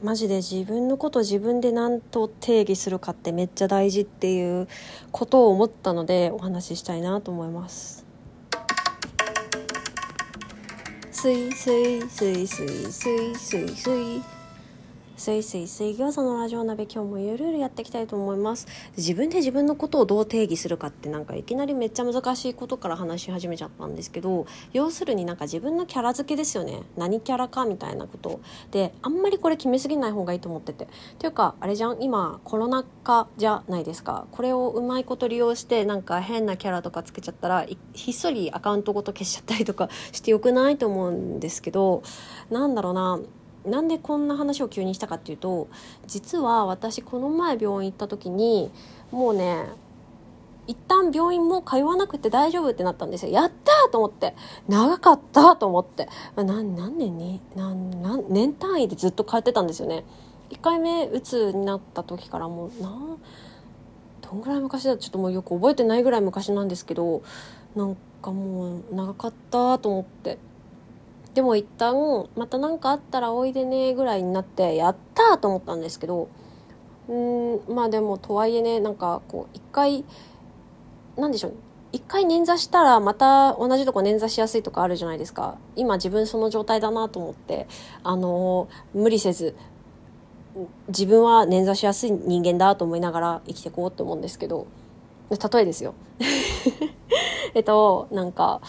マジで自分のこと自分で何と定義するかってめっちゃ大事っていうことを思ったのでお話ししたいなと思います。スイスイスイスイスイスイスイすいすい水餃子のラジオ鍋今日もゆるゆるやっていきたいと思います。自分で自分のことをどう定義するかってなんかいきなりめっちゃ難しいことから話し始めちゃったんですけど要するになんか自分のキャラ付けですよね。何キャラかみたいなこと。であんまりこれ決めすぎない方がいいと思ってて。っていうかあれじゃん？今コロナ禍じゃないですか。これをうまいこと利用してなんか変なキャラとかつけちゃったらひっそりアカウントごと消しちゃったりとかしてよくないと思うんですけどなんだろうな。なんでこんな話を急にしたかっていうと実は私この前病院行った時にもうね一旦病院も通わなくて大丈夫ってなったんですよ。やったと思って。長かったと思って。何何年に何年単位でずっと通ってたんですよね。1回目うつになった時からもうなどんぐらい昔だちょっともうよく覚えてないぐらい昔なんですけどなんかもう長かったと思ってでも一旦また何かあったらおいでねぐらいになってやったと思ったんですけどうんまあでもとはいえねなんかこう一回なんでしょう一回捻挫したらまた同じとこ捻挫しやすいとかあるじゃないですか。今自分その状態だなと思ってあの無理せず自分は捻挫しやすい人間だと思いながら生きていこうと思うんですけど例えですよ。えっとなんか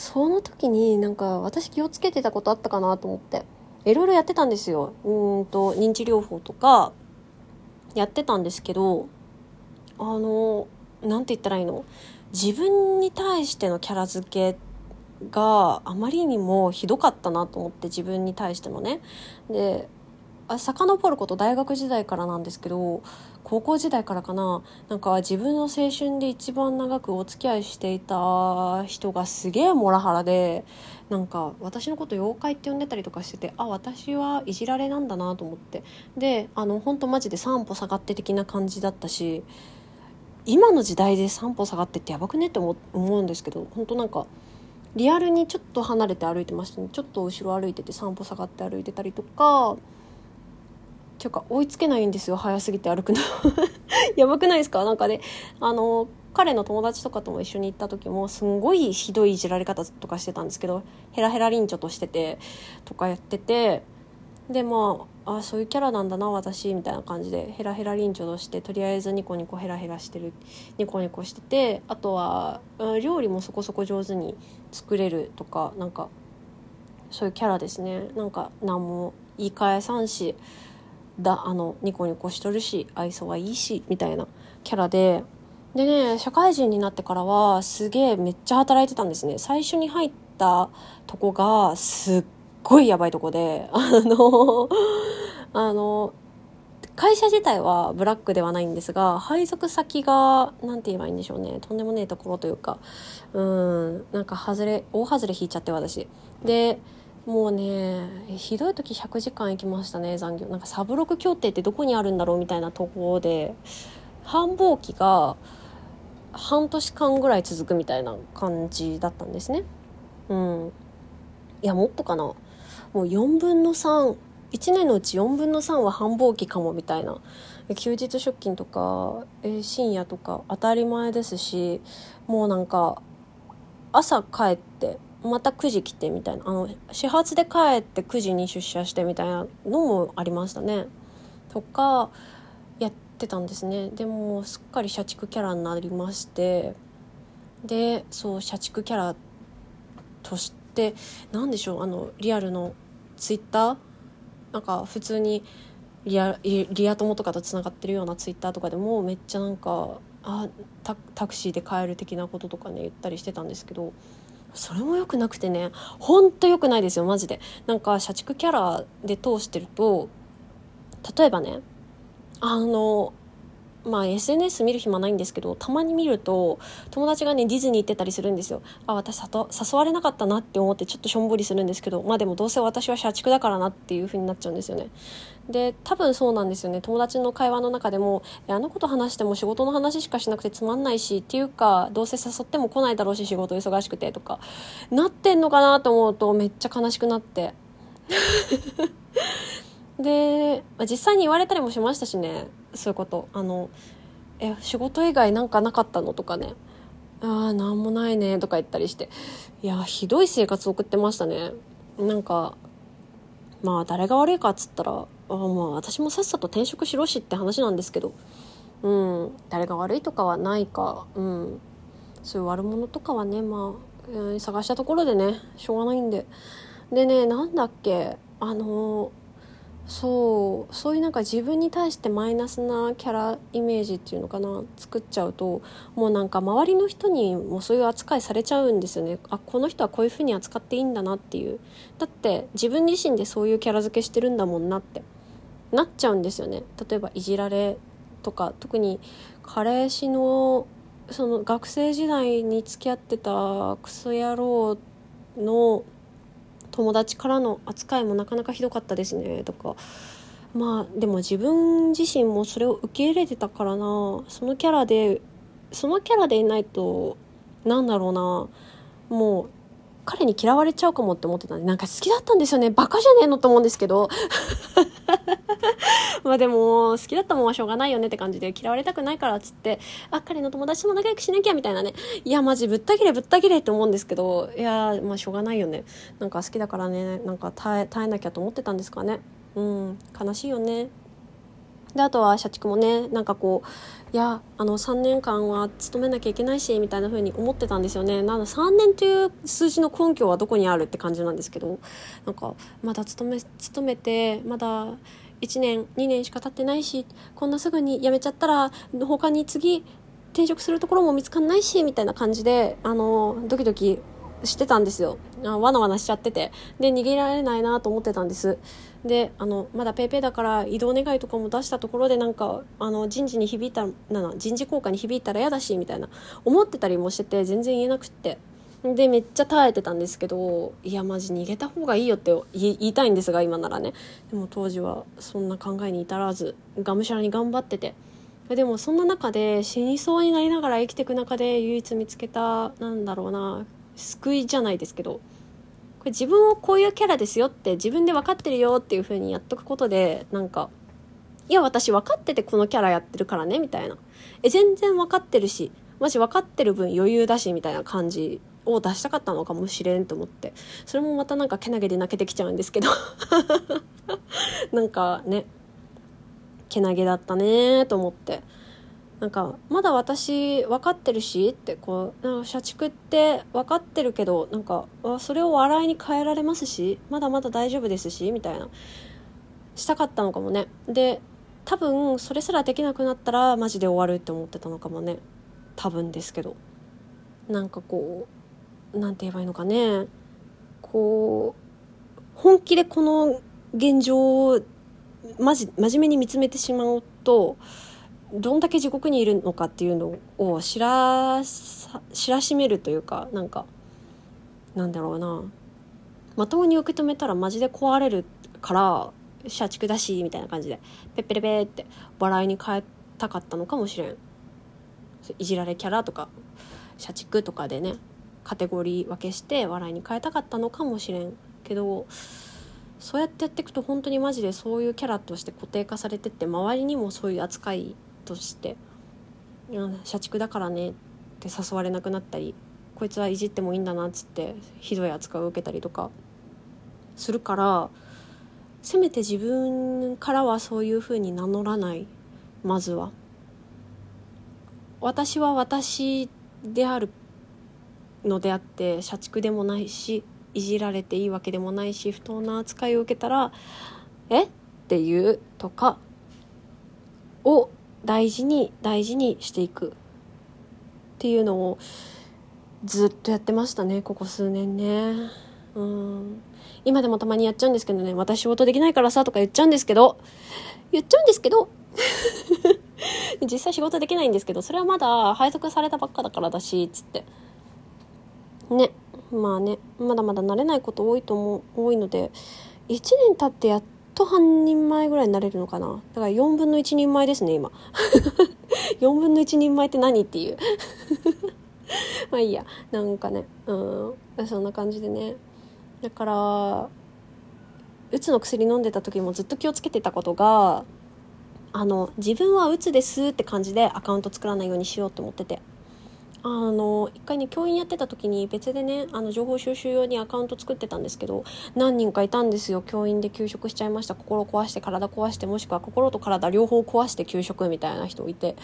その時になんか私気をつけてたことあったかなと思って。いろいろやってたんですよ。うんと認知療法とかやってたんですけどあの何て言ったらいいの？自分に対してのキャラ付けがあまりにもひどかったなと思って自分に対してのね。で遡ること大学時代からなんですけど高校時代からかな。なんか自分の青春で一番長くお付き合いしていた人がすげえモラハラでなんか私のこと妖怪って呼んでたりとかしててあ私はいじられなんだなと思って。であの本当マジで3歩下がって的な感じだったし今の時代で3歩下がってってやばくねって思うんですけど本当なんかリアルにちょっと離れて歩いてましたね。ちょっと後ろ歩いてて3歩下がって歩いてたりとかていうか追いつけないんですよ早すぎて歩くの。やばくないですか？なんかねあの彼の友達とかとも一緒に行った時もすんごいひどいいじられ方とかしてたんですけどヘラヘラリンチョとしててとかやっててでまああそういうキャラなんだな私みたいな感じでヘラヘラリンチョとしてとりあえずニコニコヘラヘラしてるニコニコしててあとは料理もそこそこ上手に作れるとかなんかそういうキャラですね。なんか何も言い返さんしだあのニコニコしとるし愛想はいいしみたいなキャラで。でね社会人になってからはすげえめっちゃ働いてたんですね。最初に入ったとこがすっごいやばいとこで。あのあの会社自体はブラックではないんですが配属先が何て言えばいいんでしょうね。とんでもねえところというかうんなんか外れ大外れ引いちゃって私。でもうねひどい時100時間行きましたね残業。なんかサブロク協定ってどこにあるんだろうみたいなところで繁忙期が半年間ぐらい続くみたいな感じだったんですね。うん。いやもっとかな。もう4分の31年のうち4分の3は繁忙期かもみたいな。休日出勤とか、え深夜とか当たり前ですしもうなんか朝帰ってまた9時来てみたいな。あの始発で帰って9時に出社してみたいなのもありましたね。とかやってたんですね。でもすっかり社畜キャラになりまして。でそう社畜キャラとして何でしょうあのリアルのツイッター？なんか普通にリアリア友とかとつながってるようなツイッターとかでもめっちゃなんかあタクシーで帰る的なこととかね言ったりしてたんですけど。それも良くなくてねほんと良くないですよマジで。なんか社畜キャラで通してると例えばねあのまあ SNS 見る暇ないんですけどたまに見ると友達がねディズニー行ってたりするんですよ。あ私誘われなかったなって思ってちょっとしょんぼりするんですけどまあでもどうせ私は社畜だからなっていう風になっちゃうんですよね。で多分そうなんですよね。友達の会話の中でもあのこと話しても仕事の話しかしなくてつまんないしっていうかどうせ誘っても来ないだろうし仕事忙しくてとかなってんのかなと思うとめっちゃ悲しくなって。で、まあ、実際に言われたりもしましたしねそういうこと。あのえ仕事以外なんかなかったの？とかね。ああなんもないね。とか言ったりして。いやひどい生活送ってましたね。なんかまあ誰が悪いかっつったらあまあ私もさっさと転職しろしって話なんですけど。うん。誰が悪いとかはないか。うん。そういう悪者とかはねまあ、うん、探したところでねしょうがないんで。でねなんだっけ。あのそうそういうなんか自分に対してマイナスなキャライメージっていうのかな作っちゃうともうなんか周りの人にもそういう扱いされちゃうんですよね。あこの人はこういうふうに扱っていいんだなっていう。だって自分自身でそういうキャラ付けしてるんだもんなって。なっちゃうんですよね。例えばいじられとか特に彼氏のその学生時代に付き合ってたクソ野郎の友達からの扱いもなかなかひどかったですね。とか。まあでも自分自身もそれを受け入れてたからな。そのキャラでそのキャラでいないとなんだろうな。もう彼に嫌われちゃうかもって思ってた。んでなんか好きだったんですよね。バカじゃねえのと思うんですけど。まあでも好きだったもんはしょうがないよねって感じで嫌われたくないからっつってあ彼の友達とも仲良くしなきゃみたいなね。いやマジぶった切れぶった切れって思うんですけどいやまあしょうがないよね。なんか好きだからねなんか耐え耐えなきゃと思ってたんですかね。うん悲しいよね。であとは社畜もねなんかこういやあの3年間は勤めなきゃいけないしみたいな風に思ってたんですよね。なの3年という数字の根拠はどこにあるって感じなんですけどなんかまだ勤め勤めてまだ1年2年しか経ってないしこんなすぐに辞めちゃったら他に次転職するところも見つかんないしみたいな感じであのドキドキしてたんですよ。あわなわなしちゃってて。で逃げられないなと思ってたんです。であのまだ PayPay だから移動願いとかも出したところでなんかあの人事に響いたな人事効果に響いたら嫌だしみたいな思ってたりもしてて全然言えなくって。でめっちゃ耐えてたんですけどいやマジ逃げた方がいいよって言いたいんですが今ならね。でも当時はそんな考えに至らずがむしゃらに頑張ってて。でもそんな中で死にそうになりながら生きていく中で唯一見つけたなんだろうな救いじゃないですけどこれ自分をこういうキャラですよって自分で分かってるよっていう風にやっとくことでなんかいや私分かっててこのキャラやってるからねみたいな。え全然分かってるしマジ分かってる分余裕だしみたいな感じを出したかったのかもしれんと思って。それもまたなんかけなげで泣けてきちゃうんですけど。なんかねけなげだったねと思って。なんかまだ私分かってるしってこうなんか社畜って分かってるけどなんかそれを笑いに変えられますしまだまだ大丈夫ですしみたいな。したかったのかもね。で多分それすらできなくなったらマジで終わるって思ってたのかもね。多分ですけど。なんかこう何て言えばいいのかね。こう本気でこの現状をまじ真面目に見つめてしまうとどんだけ地獄にいるのかっていうのを知ら知らしめるというかなんかなんだろうな。まともに受け止めたらマジで壊れるから社畜だしみたいな感じでペッペレペって笑いに変えたかったのかもしれん。いじられキャラとか社畜とかでね。カテゴリー分けして笑いに変えたかったのかもしれんけどそうやってやっていくと本当にマジでそういうキャラとして固定化されてって周りにもそういう扱いとして「社畜だからね」って誘われなくなったりこいつはいじってもいいんだなっつってひどい扱いを受けたりとかするからせめて自分からはそういうふうに名乗らないまずは。私は私であるのであって社畜でもないしいじられていいわけでもないし不当な扱いを受けたらえ？っていうとかを大事に大事にしていくっていうのをずっとやってましたねここ数年ね。うん。今でもたまにやっちゃうんですけどね私仕事できないからさとか言っちゃうんですけど言っちゃうんですけど 実際仕事できないんですけどそれはまだ配属されたばっかだからだしつって。ね。まあね。まだまだ慣れないこと多いと思う多いので1年経ってやっと半人前ぐらいになれるのかな。だから4分の1人前ですね今。4分の1人前って何っていう。まあいいや。なんかね。うん。そんな感じでね。だからうつの薬飲んでた時もずっと気をつけてたことがあの自分はうつですって感じでアカウント作らないようにしようと思ってて。あの一回ね教員やってた時に別でねあの情報収集用にアカウント作ってたんですけど何人かいたんですよ。教員で休職しちゃいました。心壊して体壊してもしくは心と体両方壊して休職みたいな人いて。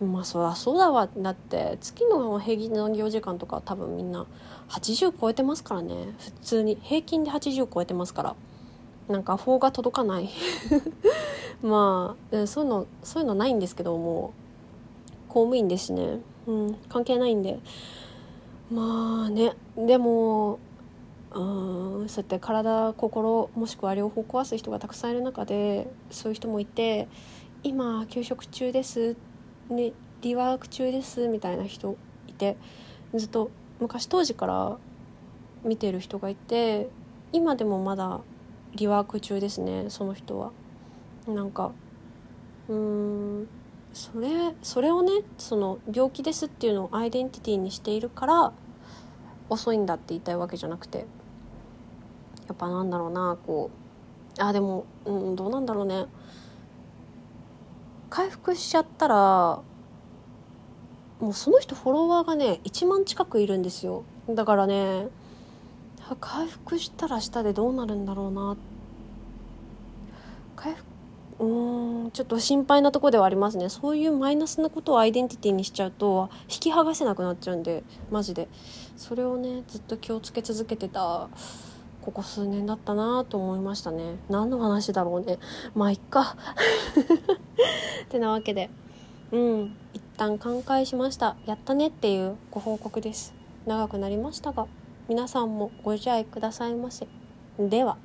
まあそりゃそうだわ。だって月の平均残業時間とか多分みんな80超えてますからね。普通に。平均で80超えてますから。なんか法が届かない。まあそういうのそういうのないんですけども公務員ですしね。うん、関係ないんで。まあねでもうんそうやって体心もしくは両方壊す人がたくさんいる中でそういう人もいて今休職中ですねリワーク中ですみたいな人いてずっと昔当時から見てる人がいて今でもまだリワーク中ですねその人は。なんかうーんそれそれをねその病気ですっていうのをアイデンティティにしているから遅いんだって言いたいわけじゃなくて。やっぱなんだろうなこう。あでも、うん、どうなんだろうね。回復しちゃったらもうその人フォロワーがね1万近くいるんですよ。だからね回復したら下でどうなるんだろうな回復うんちょっと心配なとこではありますね。そういうマイナスなことをアイデンティティにしちゃうと引き剥がせなくなっちゃうんでマジで。それをねずっと気をつけ続けてたここ数年だったなと思いましたね。何の話だろうね。まあいっか。ってなわけで。うん。一旦寛解しました。やったねっていうご報告です。長くなりましたが皆さんもご自愛くださいませ。では。